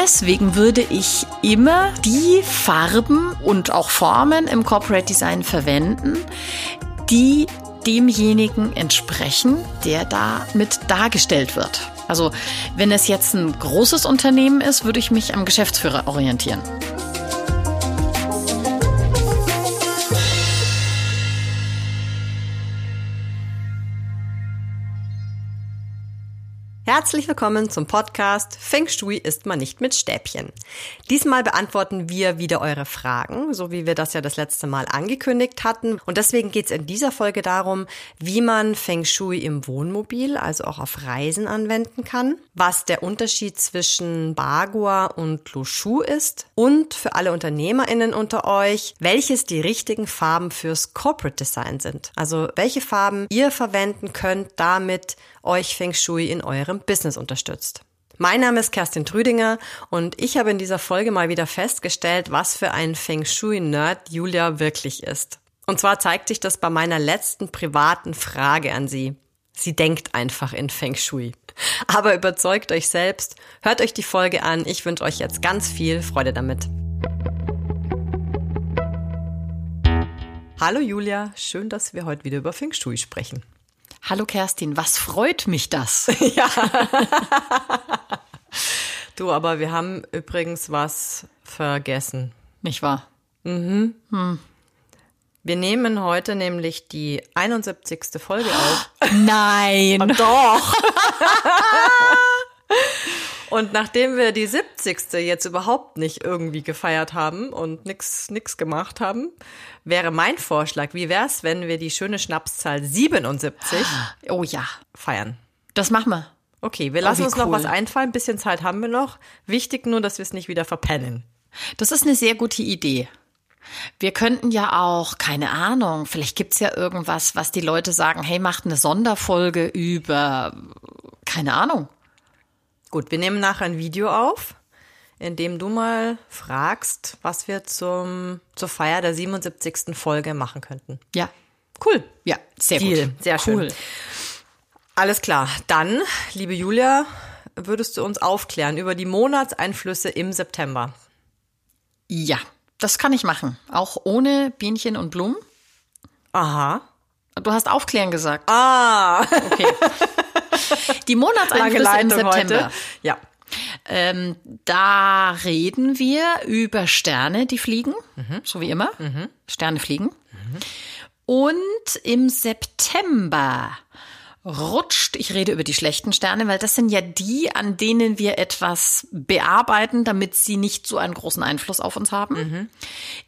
deswegen würde ich immer die Farben und auch Formen im Corporate Design verwenden, die demjenigen entsprechen, der da mit dargestellt wird. Also wenn es jetzt ein großes Unternehmen ist, würde ich mich am Geschäftsführer orientieren. Herzlich willkommen zum Podcast Feng Shui ist man nicht mit Stäbchen. Diesmal beantworten wir wieder eure Fragen, so wie wir das ja das letzte Mal angekündigt hatten. Und deswegen geht es in dieser Folge darum, wie man Feng Shui im Wohnmobil, also auch auf Reisen anwenden kann, was der Unterschied zwischen Bagua und Lo Shu ist und für alle UnternehmerInnen unter euch, welches die richtigen Farben fürs Corporate Design sind. Also welche Farben ihr verwenden könnt, damit euch Feng Shui in eurem Business unterstützt. Mein Name ist Kerstin Trüdinger und ich habe in dieser Folge mal wieder festgestellt, was für ein Feng Shui-Nerd Julia wirklich ist. Und zwar zeigt sich das bei meiner letzten privaten Frage an sie. Sie denkt einfach in Feng Shui. Aber überzeugt euch selbst, hört euch die Folge an. Ich wünsche euch jetzt ganz viel Freude damit. Hallo Julia, schön, dass wir heute wieder über Feng Shui sprechen. Hallo Kerstin, was freut mich das? ja. du, aber wir haben übrigens was vergessen. Nicht wahr? Mhm. Hm. Wir nehmen heute nämlich die 71. Folge auf. Nein. Und doch. Und nachdem wir die 70. jetzt überhaupt nicht irgendwie gefeiert haben und nix, nix gemacht haben, wäre mein Vorschlag, wie wär's, wenn wir die schöne Schnapszahl 77 oh ja. feiern? Das machen wir. Okay, wir lassen oh, uns cool. noch was einfallen. Ein bisschen Zeit haben wir noch. Wichtig nur, dass wir es nicht wieder verpennen. Das ist eine sehr gute Idee. Wir könnten ja auch, keine Ahnung, vielleicht gibt's ja irgendwas, was die Leute sagen, hey, macht eine Sonderfolge über, keine Ahnung, Gut, wir nehmen nachher ein Video auf, in dem du mal fragst, was wir zum, zur Feier der 77. Folge machen könnten. Ja. Cool. Ja, sehr Deal. gut. Sehr schön. Cool. Alles klar. Dann, liebe Julia, würdest du uns aufklären über die Monatseinflüsse im September? Ja, das kann ich machen. Auch ohne Bienchen und Blumen. Aha. Du hast aufklären gesagt. Ah. Okay. Die Monatseinflüsse im September. Heute. Ja. Ähm, da reden wir über Sterne, die fliegen, mhm. so wie immer. Mhm. Sterne fliegen. Mhm. Und im September rutscht, ich rede über die schlechten Sterne, weil das sind ja die, an denen wir etwas bearbeiten, damit sie nicht so einen großen Einfluss auf uns haben. Mhm.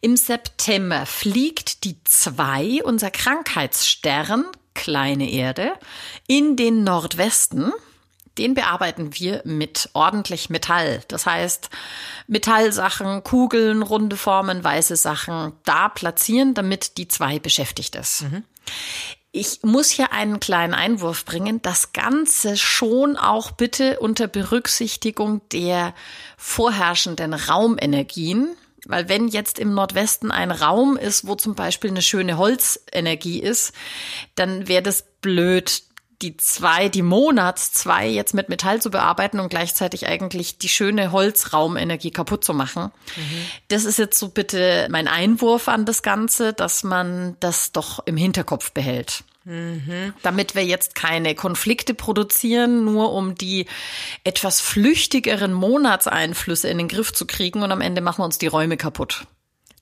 Im September fliegt die zwei, unser Krankheitsstern, kleine Erde, in den Nordwesten. Den bearbeiten wir mit ordentlich Metall. Das heißt, Metallsachen, Kugeln, runde Formen, weiße Sachen da platzieren, damit die zwei beschäftigt ist. Mhm. Ich muss hier einen kleinen Einwurf bringen. Das Ganze schon auch bitte unter Berücksichtigung der vorherrschenden Raumenergien. Weil wenn jetzt im Nordwesten ein Raum ist, wo zum Beispiel eine schöne Holzenergie ist, dann wäre das blöd, die zwei, die Monats zwei jetzt mit Metall zu bearbeiten und gleichzeitig eigentlich die schöne Holzraumenergie kaputt zu machen. Mhm. Das ist jetzt so bitte mein Einwurf an das Ganze, dass man das doch im Hinterkopf behält. Mhm. Damit wir jetzt keine Konflikte produzieren, nur um die etwas flüchtigeren Monatseinflüsse in den Griff zu kriegen und am Ende machen wir uns die Räume kaputt.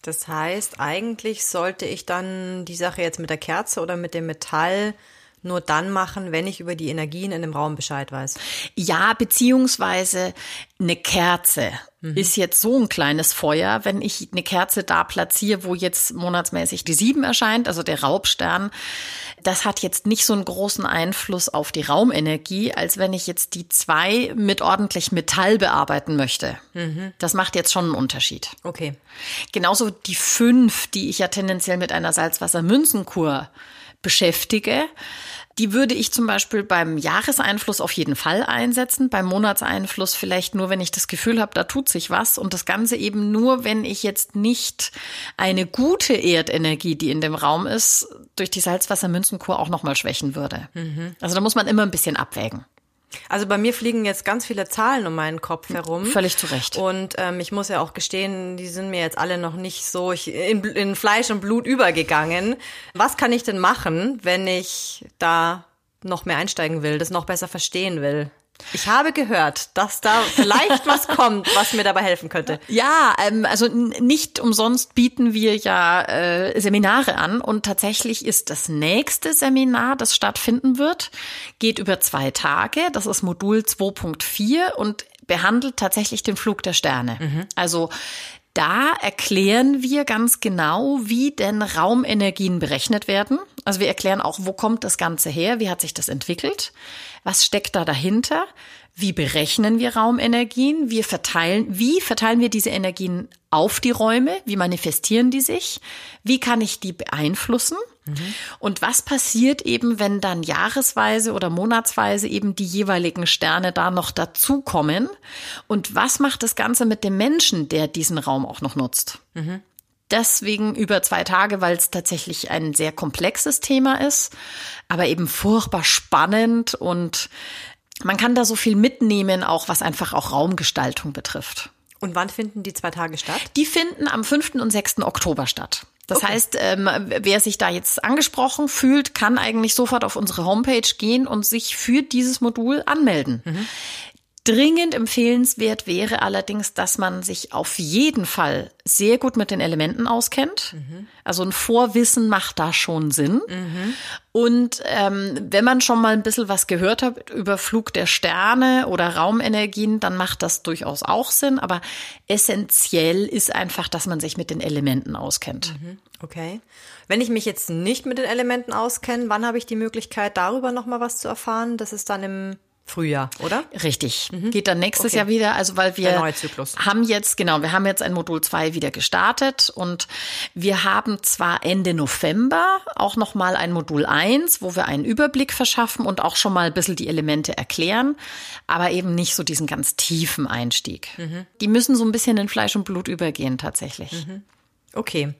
Das heißt, eigentlich sollte ich dann die Sache jetzt mit der Kerze oder mit dem Metall nur dann machen, wenn ich über die Energien in dem Raum Bescheid weiß. Ja, beziehungsweise eine Kerze mhm. ist jetzt so ein kleines Feuer, wenn ich eine Kerze da platziere, wo jetzt monatsmäßig die sieben erscheint, also der Raubstern. Das hat jetzt nicht so einen großen Einfluss auf die Raumenergie, als wenn ich jetzt die zwei mit ordentlich Metall bearbeiten möchte. Mhm. Das macht jetzt schon einen Unterschied. Okay. Genauso die fünf, die ich ja tendenziell mit einer Salzwasser-Münzenkur beschäftige. Die würde ich zum Beispiel beim Jahreseinfluss auf jeden Fall einsetzen, beim Monatseinfluss vielleicht nur, wenn ich das Gefühl habe, da tut sich was und das Ganze eben nur, wenn ich jetzt nicht eine gute Erdenergie, die in dem Raum ist, durch die Salzwassermünzenkur auch nochmal schwächen würde. Mhm. Also da muss man immer ein bisschen abwägen. Also bei mir fliegen jetzt ganz viele Zahlen um meinen Kopf herum. Völlig zu Recht. Und ähm, ich muss ja auch gestehen, die sind mir jetzt alle noch nicht so in, in Fleisch und Blut übergegangen. Was kann ich denn machen, wenn ich da noch mehr einsteigen will, das noch besser verstehen will? Ich habe gehört, dass da vielleicht was kommt, was mir dabei helfen könnte. Ja, ähm, also nicht umsonst bieten wir ja äh, Seminare an und tatsächlich ist das nächste Seminar, das stattfinden wird, geht über zwei Tage. Das ist Modul 2.4 und behandelt tatsächlich den Flug der Sterne. Mhm. Also da erklären wir ganz genau, wie denn Raumenergien berechnet werden. Also wir erklären auch, wo kommt das Ganze her, wie hat sich das entwickelt, was steckt da dahinter, wie berechnen wir Raumenergien, wir verteilen, wie verteilen wir diese Energien auf die Räume, wie manifestieren die sich, wie kann ich die beeinflussen Mhm. Und was passiert eben, wenn dann jahresweise oder monatsweise eben die jeweiligen Sterne da noch dazukommen? Und was macht das Ganze mit dem Menschen, der diesen Raum auch noch nutzt? Mhm. Deswegen über zwei Tage, weil es tatsächlich ein sehr komplexes Thema ist, aber eben furchtbar spannend und man kann da so viel mitnehmen, auch was einfach auch Raumgestaltung betrifft. Und wann finden die zwei Tage statt? Die finden am 5. und 6. Oktober statt. Das okay. heißt, ähm, wer sich da jetzt angesprochen fühlt, kann eigentlich sofort auf unsere Homepage gehen und sich für dieses Modul anmelden. Mhm. Dringend empfehlenswert wäre allerdings, dass man sich auf jeden Fall sehr gut mit den Elementen auskennt. Mhm. Also ein Vorwissen macht da schon Sinn. Mhm. Und ähm, wenn man schon mal ein bisschen was gehört hat über Flug der Sterne oder Raumenergien, dann macht das durchaus auch Sinn. Aber essentiell ist einfach, dass man sich mit den Elementen auskennt. Mhm. Okay. Wenn ich mich jetzt nicht mit den Elementen auskenne, wann habe ich die Möglichkeit, darüber noch mal was zu erfahren? Das ist dann im Frühjahr, oder? Richtig. Mhm. Geht dann nächstes okay. Jahr wieder, also weil wir haben jetzt, genau, wir haben jetzt ein Modul 2 wieder gestartet und wir haben zwar Ende November auch nochmal ein Modul 1, wo wir einen Überblick verschaffen und auch schon mal ein bisschen die Elemente erklären, aber eben nicht so diesen ganz tiefen Einstieg. Mhm. Die müssen so ein bisschen in Fleisch und Blut übergehen tatsächlich. Mhm. Okay.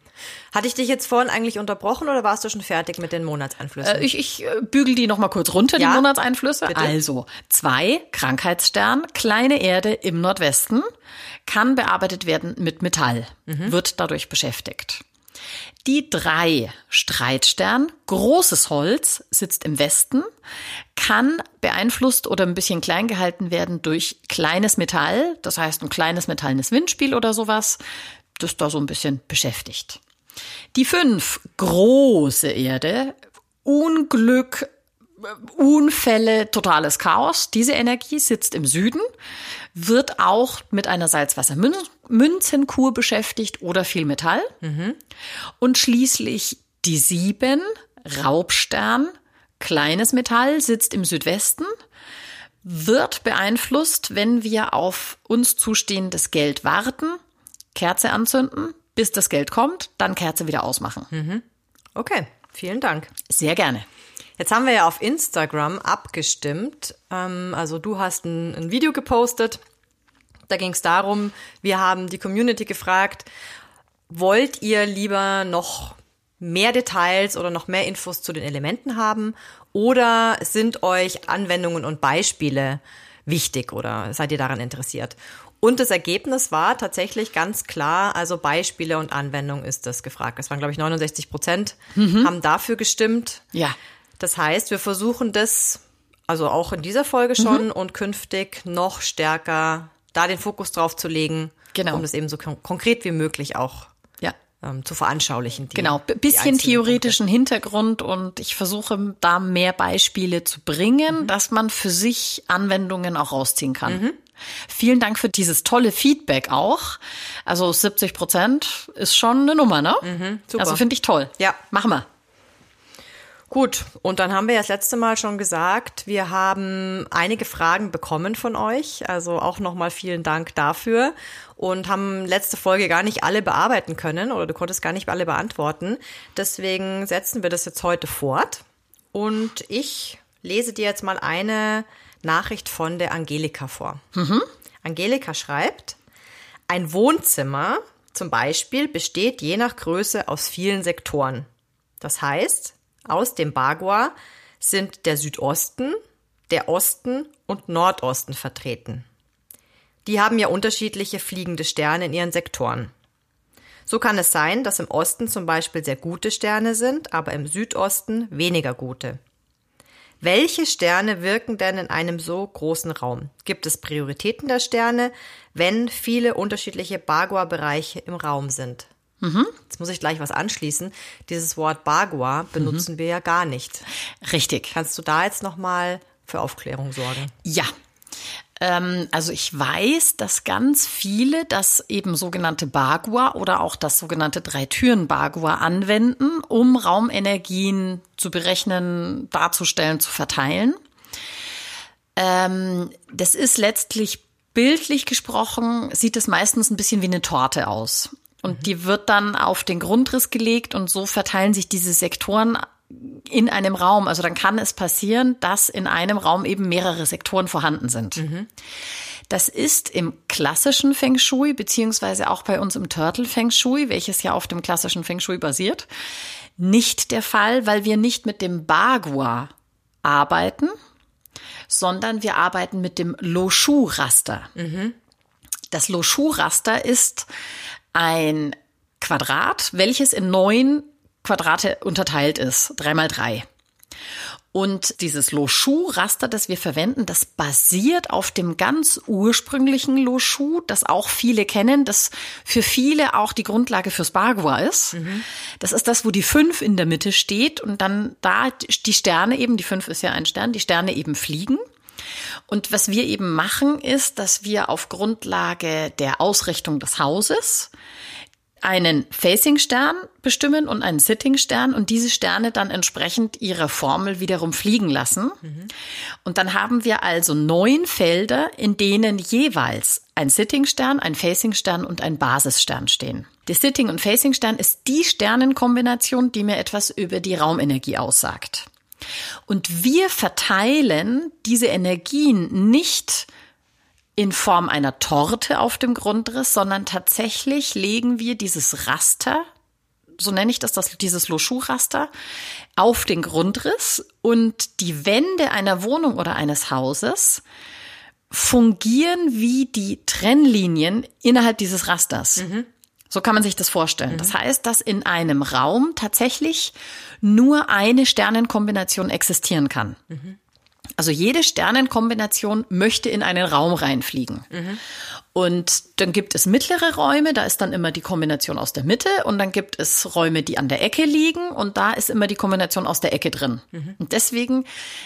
Hatte ich dich jetzt vorhin eigentlich unterbrochen oder warst du schon fertig mit den Monatseinflüssen? Äh, ich, ich äh, bügel die noch mal kurz runter, ja? die Monatseinflüsse. Bitte? Also, zwei, Krankheitsstern, kleine Erde im Nordwesten, kann bearbeitet werden mit Metall, mhm. wird dadurch beschäftigt. Die drei Streitstern, großes Holz, sitzt im Westen, kann beeinflusst oder ein bisschen klein gehalten werden durch kleines Metall, das heißt ein kleines metallenes Windspiel oder sowas, das da so ein bisschen beschäftigt. Die fünf, große Erde, Unglück, Unfälle, totales Chaos. Diese Energie sitzt im Süden, wird auch mit einer Salzwassermünzenkur beschäftigt oder viel Metall. Mhm. Und schließlich die sieben, Raubstern, kleines Metall, sitzt im Südwesten, wird beeinflusst, wenn wir auf uns zustehendes Geld warten Kerze anzünden, bis das Geld kommt, dann Kerze wieder ausmachen. Mhm. Okay, vielen Dank. Sehr gerne. Jetzt haben wir ja auf Instagram abgestimmt. Ähm, also du hast ein, ein Video gepostet. Da ging es darum, wir haben die Community gefragt, wollt ihr lieber noch mehr Details oder noch mehr Infos zu den Elementen haben oder sind euch Anwendungen und Beispiele wichtig oder seid ihr daran interessiert? Und das Ergebnis war tatsächlich ganz klar, also Beispiele und Anwendung ist das gefragt. Es waren, glaube ich, 69 Prozent mhm. haben dafür gestimmt. Ja. Das heißt, wir versuchen das, also auch in dieser Folge schon mhm. und künftig noch stärker da den Fokus drauf zu legen, genau. um das eben so kon konkret wie möglich auch ja. ähm, zu veranschaulichen. Die, genau, bisschen theoretischen Punkte. Hintergrund und ich versuche da mehr Beispiele zu bringen, mhm. dass man für sich Anwendungen auch rausziehen kann. Vielen Dank für dieses tolle Feedback auch. Also 70 Prozent ist schon eine Nummer, ne? Mhm, super. Also finde ich toll. Ja. Machen wir. Gut, und dann haben wir ja das letzte Mal schon gesagt, wir haben einige Fragen bekommen von euch, also auch nochmal vielen Dank dafür und haben letzte Folge gar nicht alle bearbeiten können oder du konntest gar nicht alle beantworten. Deswegen setzen wir das jetzt heute fort und ich lese dir jetzt mal eine Nachricht von der Angelika vor. Mhm. Angelika schreibt, ein Wohnzimmer zum Beispiel besteht je nach Größe aus vielen Sektoren. Das heißt, aus dem Bagua sind der Südosten, der Osten und Nordosten vertreten. Die haben ja unterschiedliche fliegende Sterne in ihren Sektoren. So kann es sein, dass im Osten zum Beispiel sehr gute Sterne sind, aber im Südosten weniger gute. Welche Sterne wirken denn in einem so großen Raum? Gibt es Prioritäten der Sterne, wenn viele unterschiedliche Bagua-Bereiche im Raum sind? Mhm. Jetzt muss ich gleich was anschließen. Dieses Wort Bagua benutzen mhm. wir ja gar nicht. Richtig. Kannst du da jetzt noch mal für Aufklärung sorgen? Ja. Ähm, also ich weiß, dass ganz viele das eben sogenannte Bagua oder auch das sogenannte Drei-Türen-Bagua anwenden, um Raumenergien zu berechnen, darzustellen, zu verteilen. Ähm, das ist letztlich bildlich gesprochen, sieht es meistens ein bisschen wie eine Torte aus. Und die wird dann auf den Grundriss gelegt und so verteilen sich diese Sektoren in einem Raum. Also dann kann es passieren, dass in einem Raum eben mehrere Sektoren vorhanden sind. Mhm. Das ist im klassischen Feng Shui, beziehungsweise auch bei uns im Turtle Feng Shui, welches ja auf dem klassischen Feng Shui basiert, nicht der Fall, weil wir nicht mit dem Bagua arbeiten, sondern wir arbeiten mit dem Loshu-Raster. Mhm. Das Loshu-Raster ist ein Quadrat, welches in neun Quadrate unterteilt ist, drei mal drei. Und dieses Loshu-Raster, das wir verwenden, das basiert auf dem ganz ursprünglichen Loshu, das auch viele kennen, das für viele auch die Grundlage fürs Bagua ist. Mhm. Das ist das, wo die fünf in der Mitte steht und dann da die Sterne eben, die fünf ist ja ein Stern, die Sterne eben fliegen. Und was wir eben machen, ist, dass wir auf Grundlage der Ausrichtung des Hauses einen Facing-Stern bestimmen und einen Sitting-Stern und diese Sterne dann entsprechend ihrer Formel wiederum fliegen lassen. Mhm. Und dann haben wir also neun Felder, in denen jeweils ein Sitting-Stern, ein Facing-Stern und ein Basisstern stehen. Der Sitting- und Facing-Stern ist die Sternenkombination, die mir etwas über die Raumenergie aussagt. Und wir verteilen diese Energien nicht in Form einer Torte auf dem Grundriss, sondern tatsächlich legen wir dieses Raster, so nenne ich das, das dieses Loschu-Raster, auf den Grundriss und die Wände einer Wohnung oder eines Hauses fungieren wie die Trennlinien innerhalb dieses Rasters. Mhm. So kann man sich das vorstellen. Mhm. Das heißt, dass in einem Raum tatsächlich nur eine Sternenkombination existieren kann. Mhm. Also jede Sternenkombination möchte in einen Raum reinfliegen. Mhm. Und dann gibt es mittlere Räume, da ist dann immer die Kombination aus der Mitte und dann gibt es Räume, die an der Ecke liegen und da ist immer die Kombination aus der Ecke drin. Mhm. Und deswegen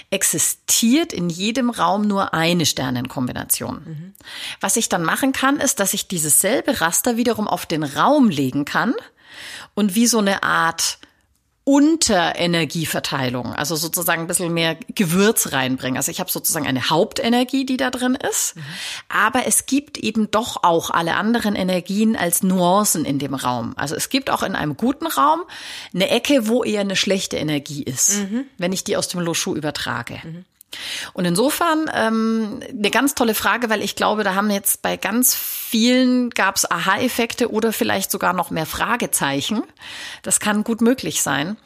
existiert in jedem Raum nur eine Sternenkombination. Mhm. Was ich dann machen kann, ist, dass ich dieses selbe Raster wiederum auf den Raum legen kann und wie so eine Art Unterenergieverteilung, also sozusagen ein bisschen mehr Gewürz reinbringen. Also ich habe sozusagen eine Hauptenergie, die da drin ist, mhm. aber es gibt eben doch auch alle anderen Energien als Nuancen in dem Raum. Also es gibt auch in einem guten Raum eine Ecke, wo eher eine schlechte Energie ist, mhm. wenn ich die aus dem Loschu übertrage. Mhm. Und insofern ähm, eine ganz tolle Frage, weil ich glaube, da haben jetzt bei ganz vielen gab es Aha-Effekte oder vielleicht sogar noch mehr Fragezeichen. Das kann gut möglich sein.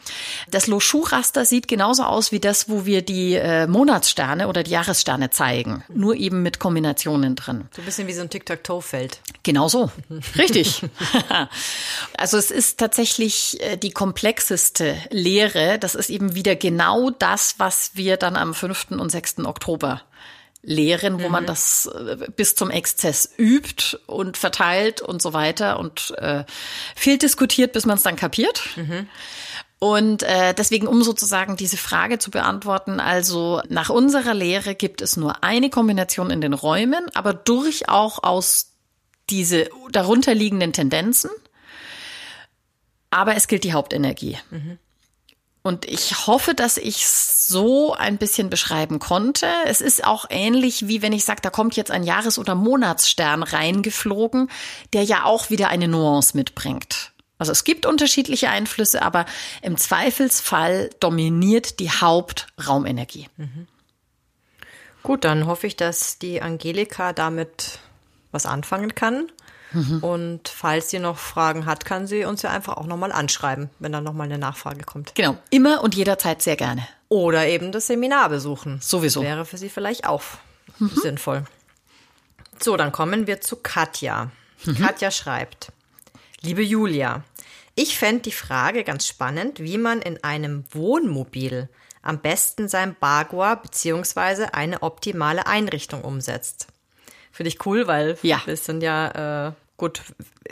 Das Loschu-Raster sieht genauso aus wie das, wo wir die äh, Monatssterne oder die Jahressterne zeigen, nur eben mit Kombinationen drin. So ein bisschen wie so ein Tic-Tac-Toe-Feld. Genau so, richtig. also es ist tatsächlich äh, die komplexeste Lehre. Das ist eben wieder genau das, was wir dann am 5 und 6. Oktober lehren, wo mhm. man das äh, bis zum Exzess übt und verteilt und so weiter und äh, viel diskutiert, bis man es dann kapiert. Mhm. Und äh, deswegen, um sozusagen diese Frage zu beantworten, also nach unserer Lehre gibt es nur eine Kombination in den Räumen, aber durchaus diese darunterliegenden Tendenzen. Aber es gilt die Hauptenergie. Mhm. Und ich hoffe, dass ich so ein bisschen beschreiben konnte. Es ist auch ähnlich wie wenn ich sage, da kommt jetzt ein Jahres- oder Monatsstern reingeflogen, der ja auch wieder eine Nuance mitbringt. Also es gibt unterschiedliche Einflüsse, aber im Zweifelsfall dominiert die Hauptraumenergie. Mhm. Gut, dann hoffe ich, dass die Angelika damit was anfangen kann. Mhm. Und falls sie noch Fragen hat, kann sie uns ja einfach auch nochmal anschreiben, wenn dann nochmal eine Nachfrage kommt. Genau, immer und jederzeit sehr gerne. Oder eben das Seminar besuchen. Sowieso. Wäre für Sie vielleicht auch sinnvoll. So, dann kommen wir zu Katja. Katja schreibt, liebe Julia, ich fände die Frage ganz spannend, wie man in einem Wohnmobil am besten sein Bagua beziehungsweise eine optimale Einrichtung umsetzt. Finde ich cool, weil Ja. wir sind ja, äh, gut,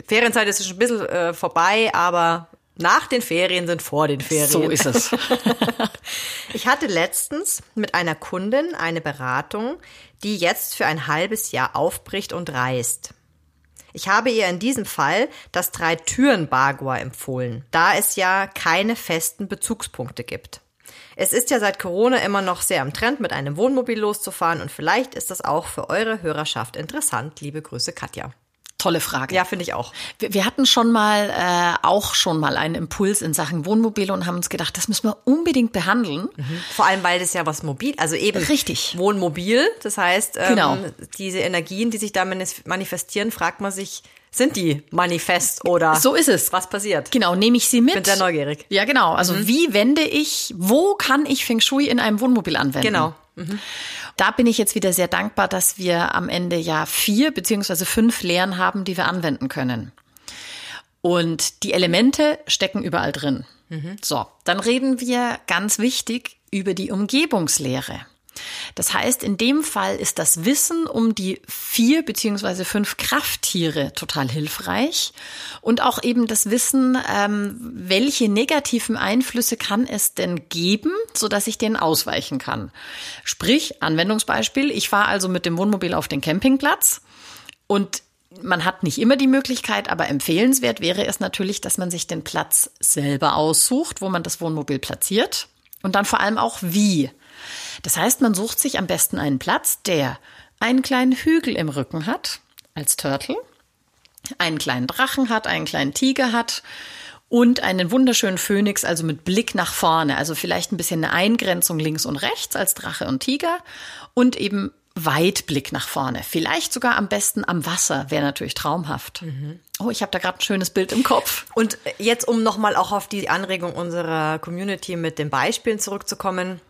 Ferienzeit ist schon ein bisschen äh, vorbei, aber nach den Ferien sind vor den Ferien. So ist es. Ich hatte letztens mit einer Kundin eine Beratung, die jetzt für ein halbes Jahr aufbricht und reist. Ich habe ihr in diesem Fall das Drei-Türen-Bagua empfohlen, da es ja keine festen Bezugspunkte gibt. Es ist ja seit Corona immer noch sehr am Trend, mit einem Wohnmobil loszufahren und vielleicht ist das auch für eure Hörerschaft interessant. Liebe Grüße, Katja. Tolle Frage. Ja, finde ich auch. Wir, wir hatten schon mal, äh, auch schon mal einen Impuls in Sachen Wohnmobile und haben uns gedacht, das müssen wir unbedingt behandeln. Vor allem, weil das ja was mobil, also eben Richtig. Wohnmobil. Das heißt, ähm, Genau. diese Energien, die sich da manifestieren, fragt man sich, sind die manifest oder So ist es. was passiert? Genau, nehme ich sie mit. Bin sehr neugierig. Ja, genau. Also wie wende ich, wo kann ich Feng Shui in einem Wohnmobil anwenden? Genau. Da bin ich jetzt wieder sehr dankbar, dass wir am Ende ja vier beziehungsweise fünf Lehren haben, die wir anwenden können. Und die Elemente stecken überall drin. So, dann reden wir ganz wichtig über die Umgebungslehre. Das heißt, in dem Fall ist das Wissen um die vier beziehungsweise fünf Krafttiere total hilfreich und auch eben das Wissen, ähm, welche negativen Einflüsse kann es denn geben, so dass ich denen ausweichen kann. Sprich, Anwendungsbeispiel: Ich fahre also mit dem Wohnmobil auf den Campingplatz und man hat nicht immer die Möglichkeit, aber empfehlenswert wäre es natürlich, dass man sich den Platz selber aussucht, wo man das Wohnmobil platziert und dann vor allem auch wie. Das heißt, man sucht sich am besten einen Platz, der einen kleinen Hügel im Rücken hat, als Turtle, einen kleinen Drachen hat, einen kleinen Tiger hat und einen wunderschönen Phönix, also mit Blick nach vorne. Also vielleicht ein bisschen eine Eingrenzung links und rechts als Drache und Tiger und eben Weitblick nach vorne. Vielleicht sogar am besten am Wasser, wäre natürlich traumhaft. Oh, ich habe da gerade ein schönes Bild im Kopf. Und jetzt, um nochmal auch auf die Anregung unserer Community mit den Beispielen zurückzukommen,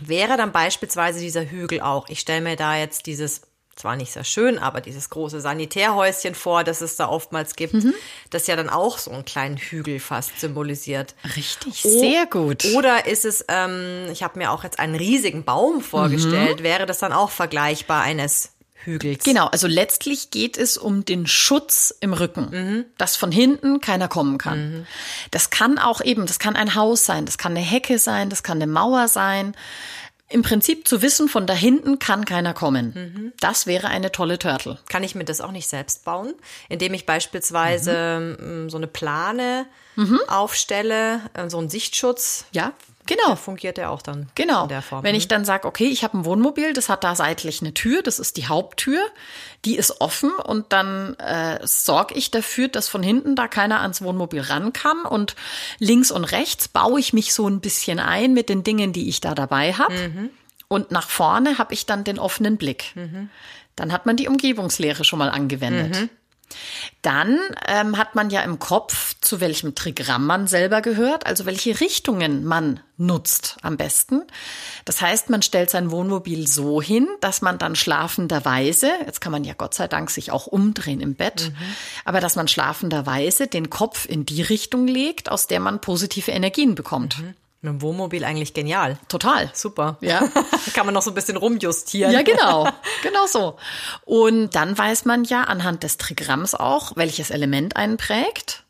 wäre dann beispielsweise dieser Hügel auch. Ich stelle mir da jetzt dieses, zwar nicht sehr schön, aber dieses große Sanitärhäuschen vor, das es da oftmals gibt, das ja dann auch so einen kleinen Hügel fast symbolisiert. Richtig, O- sehr gut. Oder ist es, ähm, ich habe mir auch jetzt einen riesigen Baum vorgestellt, wäre das dann auch vergleichbar eines Hügels? Genau, also letztlich geht es um den Schutz im Rücken, dass von hinten keiner kommen kann. Das kann auch eben, das kann ein Haus sein, das kann eine Hecke sein, das kann eine Mauer sein. Im Prinzip zu wissen, von da hinten kann keiner kommen. Das wäre eine tolle Turtle. Kann ich mir das auch nicht selbst bauen, indem ich beispielsweise ähm, so eine Plane aufstelle, äh, so einen Sichtschutz? Ja, genau. Fungiert der auch dann Genau. in der Form? Wenn ich dann sage, okay, ich habe ein Wohnmobil, das hat da seitlich eine Tür, das ist die Haupttür, die ist offen und dann äh, sorge ich dafür, dass von hinten da keiner ans Wohnmobil ran kann und links und rechts baue ich mich so ein bisschen ein mit den Dingen, die ich da dabei habe und nach vorne habe ich dann den offenen Blick. Dann hat man die Umgebungslehre schon mal angewendet. Dann ähm, hat man ja im Kopf, zu welchem Trigramm man selber gehört, also welche Richtungen man nutzt am besten. Das heißt, man stellt sein Wohnmobil so hin, dass man dann schlafenderweise, jetzt kann man ja Gott sei Dank sich auch umdrehen im Bett, aber dass man schlafenderweise den Kopf in die Richtung legt, aus der man positive Energien bekommt. Mit dem Wohnmobil eigentlich genial. Total. Super. Ja. Kann man noch so ein bisschen rumjustieren. Ja, genau. Genau so. Und dann weiß man ja anhand des Trigramms auch, welches Element einen prägt.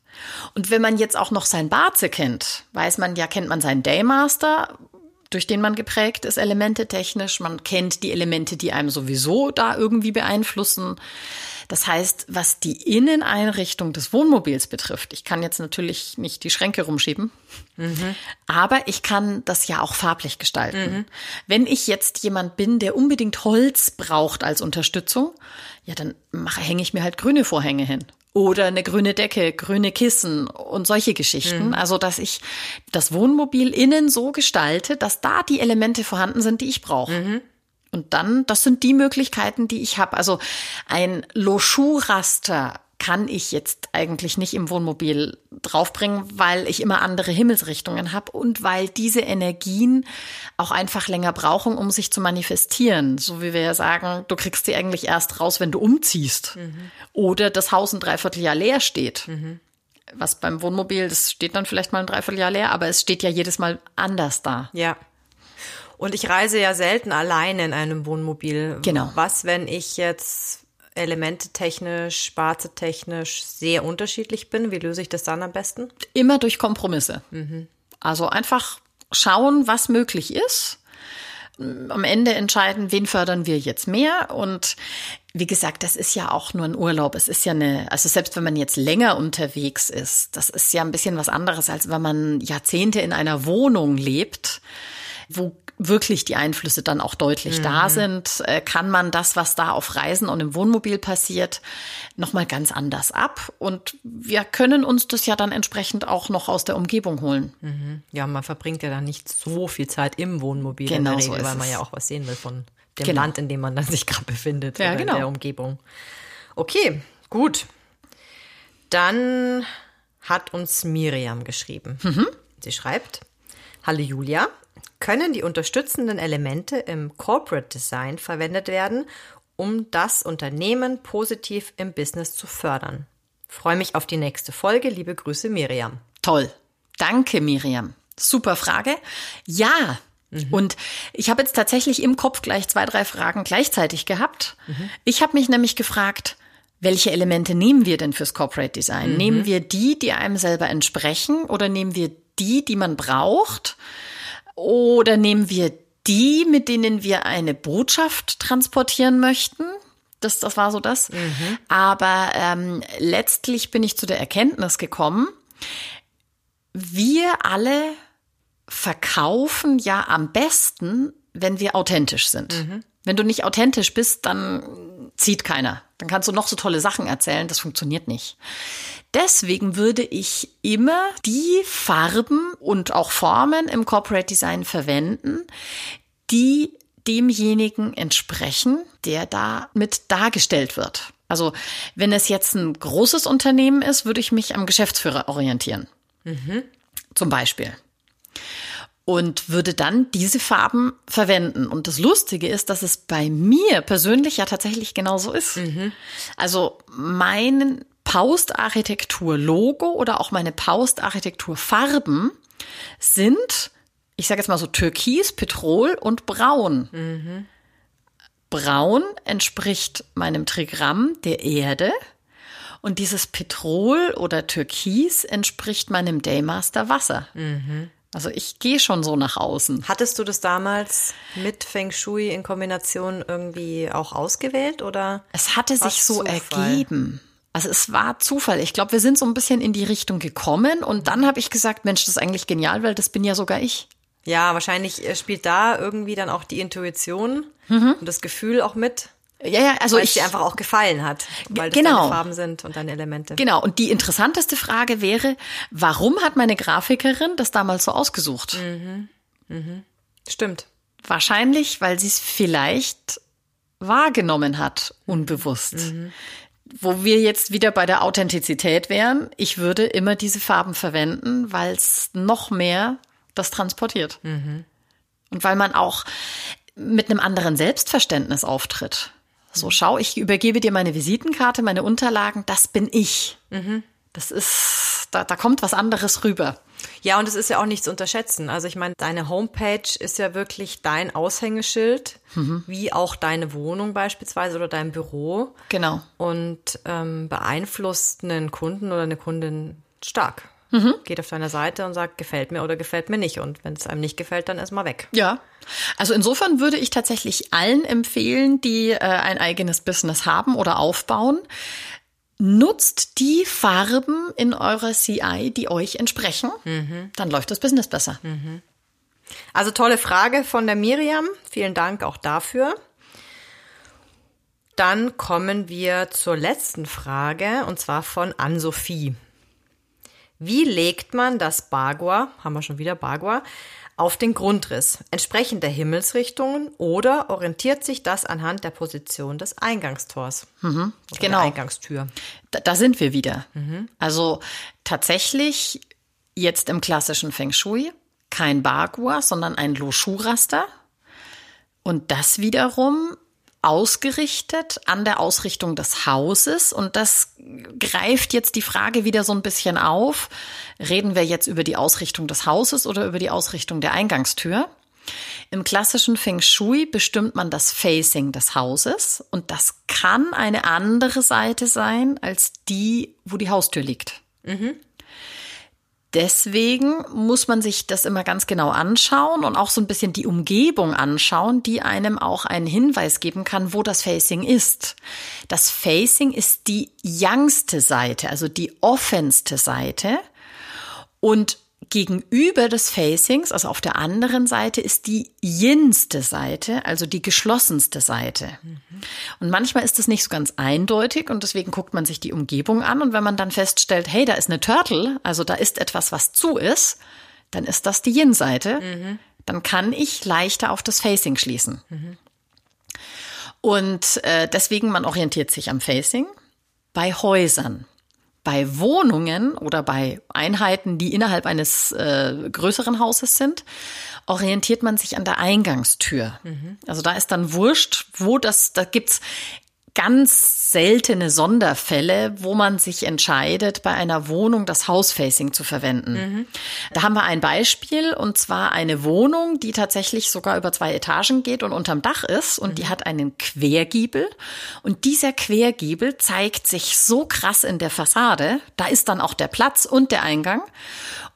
Und wenn man jetzt auch noch sein Baze kennt, weiß man ja, kennt man seinen Daymaster, durch den man geprägt ist, Elemente technisch. Man kennt die Elemente, die einem sowieso da irgendwie beeinflussen. Das heißt, was die Inneneinrichtung des Wohnmobils betrifft, ich kann jetzt natürlich nicht die Schränke rumschieben, aber ich kann das ja auch farblich gestalten. Wenn ich jetzt jemand bin, der unbedingt Holz braucht als Unterstützung, ja, dann mache, hänge ich mir halt grüne Vorhänge hin. Oder eine grüne Decke, grüne Kissen und solche Geschichten. Also, dass ich das Wohnmobil innen so gestalte, dass da die Elemente vorhanden sind, die ich brauche. Und dann, das sind die Möglichkeiten, die ich habe. Also ein Loschuh-Raster kann ich jetzt eigentlich nicht im Wohnmobil draufbringen, weil ich immer andere Himmelsrichtungen habe und weil diese Energien auch einfach länger brauchen, um sich zu manifestieren. So wie wir ja sagen, du kriegst sie eigentlich erst raus, wenn du umziehst mhm. oder das Haus ein Dreivierteljahr leer steht. Mhm. Was beim Wohnmobil, das steht dann vielleicht mal ein Dreivierteljahr leer, aber es steht ja jedes Mal anders da. Ja. Und ich reise ja selten alleine in einem Wohnmobil. Genau. Was, wenn ich jetzt elementetechnisch, sparzetechnisch sehr unterschiedlich bin? Wie löse ich das dann am besten? Immer durch Kompromisse. Mhm. Also einfach schauen, was möglich ist. Am Ende entscheiden, wen fördern wir jetzt mehr. Und wie gesagt, das ist ja auch nur ein Urlaub. Es ist ja eine, also selbst wenn man jetzt länger unterwegs ist, das ist ja ein bisschen was anderes, als wenn man Jahrzehnte in einer Wohnung lebt, wo wirklich die Einflüsse dann auch deutlich mhm. da sind, äh, kann man das, was da auf Reisen und im Wohnmobil passiert, nochmal ganz anders ab. Und wir können uns das ja dann entsprechend auch noch aus der Umgebung holen. Mhm. Ja, man verbringt ja dann nicht so viel Zeit im Wohnmobil genau in der Regel, so weil man ja auch was sehen will von dem genau. Land, in dem man dann sich gerade befindet ja, genau. in der Umgebung. Okay, gut. Dann hat uns Miriam geschrieben. Mhm. Sie schreibt, Hallo Julia, können die unterstützenden Elemente im Corporate Design verwendet werden, um das Unternehmen positiv im Business zu fördern. freue mich auf die nächste Folge. Liebe Grüße, Miriam. Toll. Danke, Miriam. Super Frage. Ja. Mhm. Und ich habe jetzt tatsächlich im Kopf gleich zwei, drei Fragen gleichzeitig gehabt. Mhm. Ich habe mich nämlich gefragt, welche Elemente nehmen wir denn fürs Corporate Design? Mhm. Nehmen wir die, die einem selber entsprechen oder nehmen wir die, die man braucht? Oder nehmen wir die, mit denen wir eine Botschaft transportieren möchten? Das, das war so das. Mhm. Aber ähm, letztlich bin ich zu der Erkenntnis gekommen, wir alle verkaufen ja am besten, wenn wir authentisch sind. Mhm. Wenn du nicht authentisch bist, dann zieht keiner. Dann kannst du noch so tolle Sachen erzählen, das funktioniert nicht. Deswegen würde ich immer die Farben und auch Formen im Corporate Design verwenden, die demjenigen entsprechen, der da mit dargestellt wird. Also wenn es jetzt ein großes Unternehmen ist, würde ich mich am Geschäftsführer orientieren. Mhm. Zum Beispiel. Und würde dann diese Farben verwenden. Und das Lustige ist, dass es bei mir persönlich ja tatsächlich genauso ist. Mhm. Also mein Paustarchitektur-Logo oder auch meine Paustarchitektur-Farben sind, ich sage jetzt mal so Türkis, Petrol und Braun. Mhm. Braun entspricht meinem Trigramm der Erde und dieses Petrol oder Türkis entspricht meinem Daymaster Wasser. Mhm. Also ich gehe schon so nach außen. Hattest du das damals mit Feng Shui in Kombination irgendwie auch ausgewählt oder? Es hatte sich so Zufall? ergeben. Also es war Zufall. Ich glaube, wir sind so ein bisschen in die Richtung gekommen und dann habe ich gesagt, Mensch, das ist eigentlich genial, weil das bin ja sogar ich. Ja, wahrscheinlich äh, spielt da irgendwie dann auch die Intuition mhm. und das Gefühl auch mit. Ja, ja, also weil ich es dir einfach auch gefallen hat, weil das genau. deine Farben sind und deine Elemente. Genau. Und die interessanteste Frage wäre, warum hat meine Grafikerin das damals so ausgesucht? Mhm. Mhm. Stimmt. Wahrscheinlich, weil sie es vielleicht wahrgenommen hat, unbewusst. Mhm wo wir jetzt wieder bei der Authentizität wären, ich würde immer diese Farben verwenden, weil es noch mehr das transportiert. Mhm. Und weil man auch mit einem anderen Selbstverständnis auftritt. So, schau, ich übergebe dir meine Visitenkarte, meine Unterlagen, das bin ich. Mhm. Das ist, da, da kommt was anderes rüber. Ja, und es ist ja auch nicht zu unterschätzen. Also ich meine, deine Homepage ist ja wirklich dein Aushängeschild, mhm. wie auch deine Wohnung beispielsweise oder dein Büro. Genau. Und ähm, beeinflusst einen Kunden oder eine Kundin stark. Mhm. Geht auf deine Seite und sagt, gefällt mir oder gefällt mir nicht. Und wenn es einem nicht gefällt, dann ist mal weg. Ja. Also insofern würde ich tatsächlich allen empfehlen, die äh, ein eigenes Business haben oder aufbauen, Nutzt die Farben in eurer CI, die euch entsprechen, mhm. dann läuft das Business besser. Mhm. Also tolle Frage von der Miriam. Vielen Dank auch dafür. Dann kommen wir zur letzten Frage und zwar von Ann-Sophie. Wie legt man das Bagua, haben wir schon wieder Bagua, auf den Grundriss, entsprechend der Himmelsrichtungen oder orientiert sich das anhand der Position des Eingangstors? Mhm, genau. Der Eingangstür. Da, da sind wir wieder. Mhm. Also tatsächlich jetzt im klassischen Feng Shui kein Bagua, sondern ein Lo Shu-Raster. Und das wiederum ausgerichtet an der Ausrichtung des Hauses. Und das greift jetzt die Frage wieder so ein bisschen auf. Reden wir jetzt über die Ausrichtung des Hauses oder über die Ausrichtung der Eingangstür? Im klassischen Feng Shui bestimmt man das Facing des Hauses und das kann eine andere Seite sein als die, wo die Haustür liegt. Mhm deswegen muss man sich das immer ganz genau anschauen und auch so ein bisschen die Umgebung anschauen, die einem auch einen Hinweis geben kann, wo das Facing ist. Das Facing ist die youngste Seite, also die offenste Seite. Und Gegenüber des Facings, also auf der anderen Seite, ist die yinste Seite, also die geschlossenste Seite. Mhm. Und manchmal ist das nicht so ganz eindeutig und deswegen guckt man sich die Umgebung an und wenn man dann feststellt, hey, da ist eine Turtle, also da ist etwas, was zu ist, dann ist das die Yin-Seite. Mhm. Dann kann ich leichter auf das Facing schließen. Mhm. Und äh, deswegen, man orientiert sich am Facing. Bei Häusern bei Wohnungen oder bei Einheiten, die innerhalb eines äh, größeren Hauses sind, orientiert man sich an der Eingangstür. Mhm. Also da ist dann wurscht, wo das, da gibt's ganz seltene Sonderfälle, wo man sich entscheidet, bei einer Wohnung das Housefacing zu verwenden. Mhm. Da haben wir ein Beispiel und zwar eine Wohnung, die tatsächlich sogar über zwei Etagen geht und unterm Dach ist und mhm. die hat einen Quergiebel und dieser Quergiebel zeigt sich so krass in der Fassade, da ist dann auch der Platz und der Eingang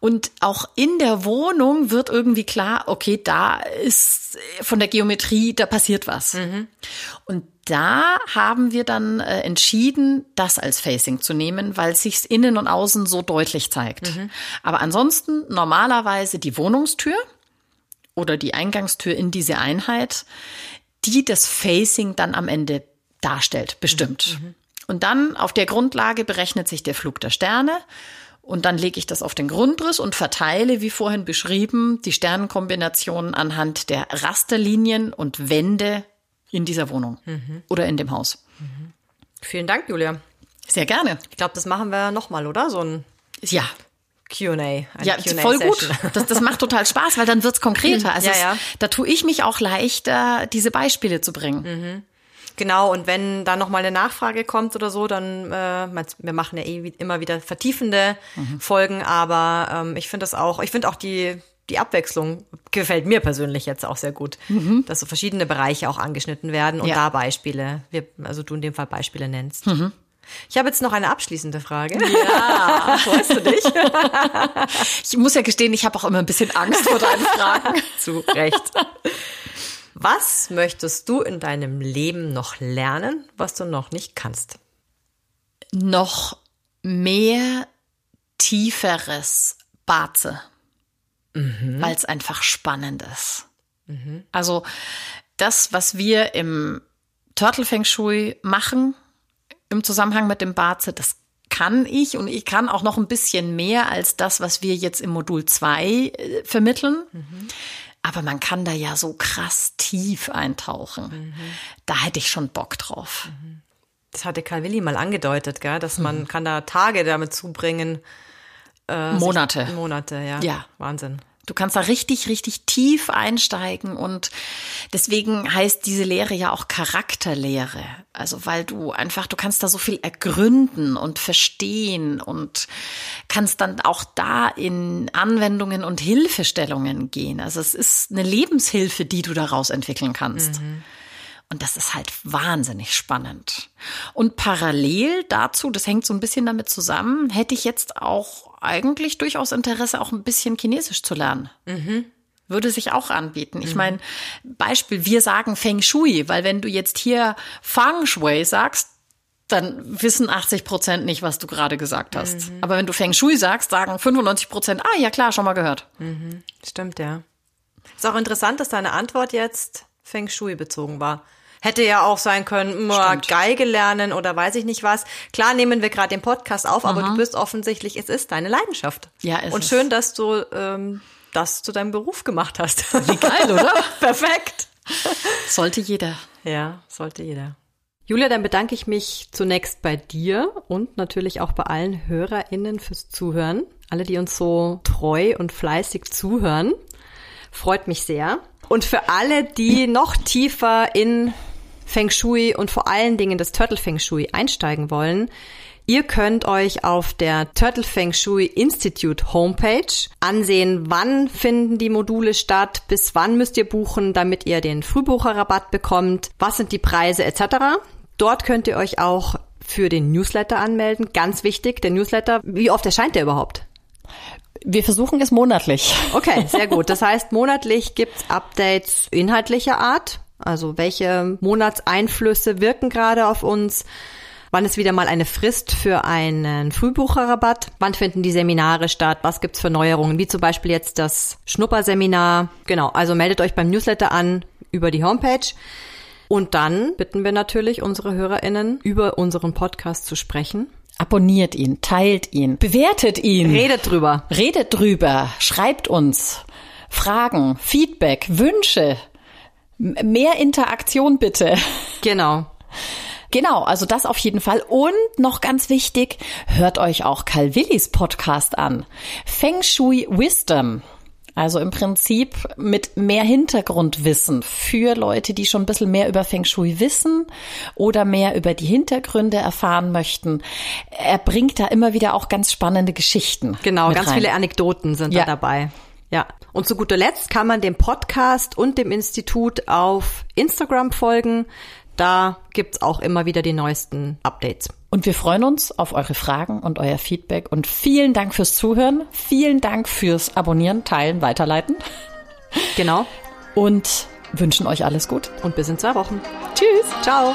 und auch in der Wohnung wird irgendwie klar, okay, da ist von der Geometrie, da passiert was. Mhm. Und da haben wir dann äh, entschieden, das als Facing zu nehmen, weil es sich innen und außen so deutlich zeigt. Mhm. Aber ansonsten normalerweise die Wohnungstür oder die Eingangstür in diese Einheit, die das Facing dann am Ende darstellt, bestimmt. Mhm. mhm. Und dann auf der Grundlage berechnet sich der Flug der Sterne. Und dann lege ich das auf den Grundriss und verteile, wie vorhin beschrieben, die Sternenkombinationen anhand der Rasterlinien und Wände in dieser Wohnung mhm. oder in dem Haus. Mhm. Vielen Dank, Julia. Sehr gerne. Ich glaube, das machen wir nochmal, oder? So ein ja. QA. Ja, voll gut. Das, das macht total Spaß, weil dann wird's konkreter. Also ja, ja. Es, da tue ich mich auch leichter, diese Beispiele zu bringen. Mhm. Genau, und wenn da nochmal eine Nachfrage kommt oder so, dann, äh, wir machen ja eh immer wieder vertiefende mhm. Folgen, aber ähm, ich finde das auch, ich finde auch die, die Abwechslung gefällt mir persönlich jetzt auch sehr gut, mhm. dass so verschiedene Bereiche auch angeschnitten werden und ja. da Beispiele, wir, also du in dem Fall Beispiele nennst. Mhm. Ich habe jetzt noch eine abschließende Frage. Ja, freust du dich? ich muss ja gestehen, ich habe auch immer ein bisschen Angst vor deinen Fragen. Zu Recht. Was möchtest du in deinem Leben noch lernen, was du noch nicht kannst? Noch mehr tieferes Baze mhm. weil es einfach spannend ist. Mhm. Also das, was wir im Turtle Feng Shui machen, im Zusammenhang mit dem Baze, das kann ich und ich kann auch noch ein bisschen mehr als das, was wir jetzt im Modul 2 äh, vermitteln. Mhm. Aber man kann da ja so krass tief eintauchen. Mhm. Da hätte ich schon Bock drauf. Mhm. Das hatte Karl Willi mal angedeutet, gell? dass man mhm. kann da Tage damit zubringen, äh, Monate. Monate, ja. Ja. Wahnsinn. Du kannst da richtig, richtig tief einsteigen und deswegen heißt diese Lehre ja auch Charakterlehre. Also weil du einfach, du kannst da so viel ergründen und verstehen und kannst dann auch da in Anwendungen und Hilfestellungen gehen. Also es ist eine Lebenshilfe, die du daraus entwickeln kannst. Mhm. Und das ist halt wahnsinnig spannend. Und parallel dazu, das hängt so ein bisschen damit zusammen, hätte ich jetzt auch eigentlich durchaus Interesse, auch ein bisschen Chinesisch zu lernen. Mhm. Würde sich auch anbieten. Ich mhm. meine, Beispiel, wir sagen Feng Shui, weil wenn du jetzt hier Feng Shui sagst, dann wissen 80 Prozent nicht, was du gerade gesagt hast. Mhm. Aber wenn du Feng Shui sagst, sagen 95 Prozent, ah ja klar, schon mal gehört. Mhm. Stimmt, ja. Ist auch interessant, dass deine Antwort jetzt Feng Shui bezogen war. Hätte ja auch sein können, mua, Geige lernen oder weiß ich nicht was. Klar nehmen wir gerade den Podcast auf, aber du bist offensichtlich, es ist deine Leidenschaft. Ja, ist Und es. schön, dass du ähm, das zu deinem Beruf gemacht hast. Wie geil, oder? Perfekt. Sollte jeder. Ja, sollte jeder. Julia, dann bedanke ich mich zunächst bei dir und natürlich auch bei allen HörerInnen fürs Zuhören. Alle, die uns so treu und fleißig zuhören. Freut mich sehr. Und für alle, die noch tiefer in Feng Shui und vor allen Dingen das Turtle Feng Shui einsteigen wollen, Ihr könnt euch auf der Turtle Feng Shui Institute Homepage ansehen, wann finden die Module statt, bis wann müsst ihr buchen, damit ihr den Frühbucherrabatt bekommt, was sind die Preise etc. Dort könnt ihr euch auch für den Newsletter anmelden. Ganz wichtig, der Newsletter, wie oft erscheint der überhaupt? Wir versuchen es monatlich. Okay, sehr gut. Das heißt, monatlich gibt's Updates inhaltlicher Art. Also welche Monatseinflüsse wirken gerade auf uns? Wann ist wieder mal eine Frist für einen Frühbucherrabatt? Wann finden die Seminare statt? Was gibt's für Neuerungen? Wie zum Beispiel jetzt das Schnupperseminar. Genau, also meldet euch beim Newsletter an über die Homepage. Und dann bitten wir natürlich unsere HörerInnen, über unseren Podcast zu sprechen. Abonniert ihn, teilt ihn, bewertet ihn. Redet drüber. Redet drüber, schreibt uns Fragen, Feedback, Wünsche, mehr Interaktion bitte. Genau. Genau, also das auf jeden Fall. Und noch ganz wichtig, hört euch auch Karl Willis Podcast an. Feng Shui Wisdom. Also im Prinzip mit mehr Hintergrundwissen für Leute, die schon ein bisschen mehr über Feng Shui wissen oder mehr über die Hintergründe erfahren möchten. Er bringt da immer wieder auch ganz spannende Geschichten. Genau, ganz rein. viele Anekdoten sind Ja. da dabei. Ja. Und zu guter Letzt kann man dem Podcast und dem Institut auf Instagram folgen. Da gibt's auch immer wieder die neuesten Updates. Und wir freuen uns auf eure Fragen und euer Feedback. Und vielen Dank fürs Zuhören. Vielen Dank fürs Abonnieren, Teilen, Weiterleiten. Genau. Und wünschen euch alles gut. Und bis in zwei Wochen. Tschüss. Ciao.